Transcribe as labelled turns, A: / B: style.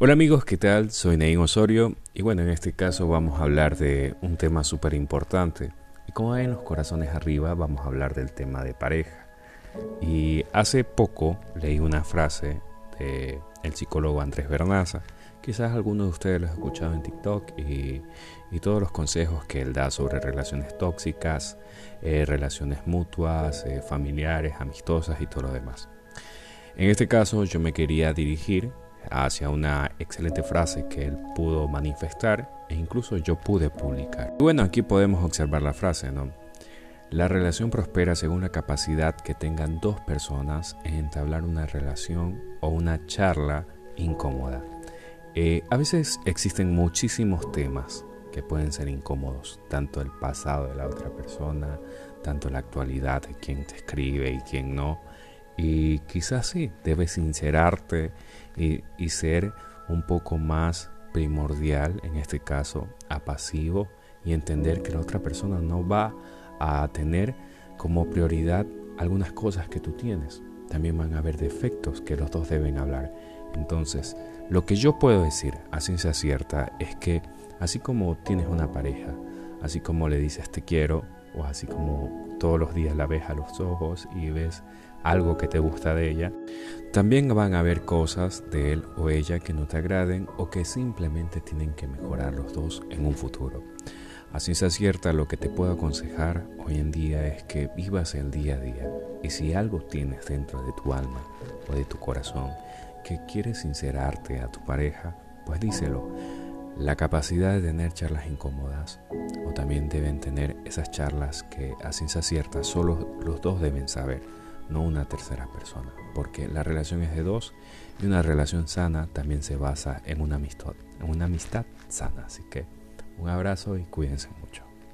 A: Hola amigos, ¿qué tal? Soy Nein Osorio y bueno, en este caso vamos a hablar de un tema súper importante. Y como ven los corazones arriba, vamos a hablar del tema de pareja. Y hace poco leí una frase de el psicólogo Andrés Bernaza. Quizás algunos de ustedes lo han escuchado en TikTok y, todos los consejos que él da sobre relaciones tóxicas, eh, relaciones mutuas, eh, familiares, amistosas y todo lo demás. En este caso yo me quería dirigir hacia una excelente frase que él pudo manifestar e incluso yo pude publicar. Y bueno, aquí podemos observar la frase. La relación prospera según la capacidad que tengan dos personas en entablar una relación o una charla incómoda. Eh, a veces existen muchísimos temas que pueden ser incómodos, tanto el pasado de la otra persona, tanto la actualidad de quien te escribe y quien no. Y quizás sí, debes sincerarte y, ser un poco más primordial, en este caso, apasivo y entender que la otra persona no va a tener como prioridad algunas cosas que tú tienes. También van a haber defectos que los dos deben hablar. Entonces, lo que yo puedo decir a ciencia cierta es que así como tienes una pareja, así como le dices te quiero, o así como todos los días la ves a los ojos y ves algo que te gusta de ella, también van a haber cosas de él o ella que no te agraden o que simplemente tienen que mejorar los dos en un futuro. Así es cierta, lo que te puedo aconsejar hoy en día es que vivas el día a día y si algo tienes dentro de tu alma o de tu corazón que quieres sincerarte a tu pareja, pues díselo. La capacidad de tener charlas incómodas o también deben tener esas charlas que a ciencia cierta solo los dos deben saber, no una tercera persona, porque la relación es de dos y una relación sana también se basa en una amistad, en una amistad sana, así que un abrazo y cuídense mucho.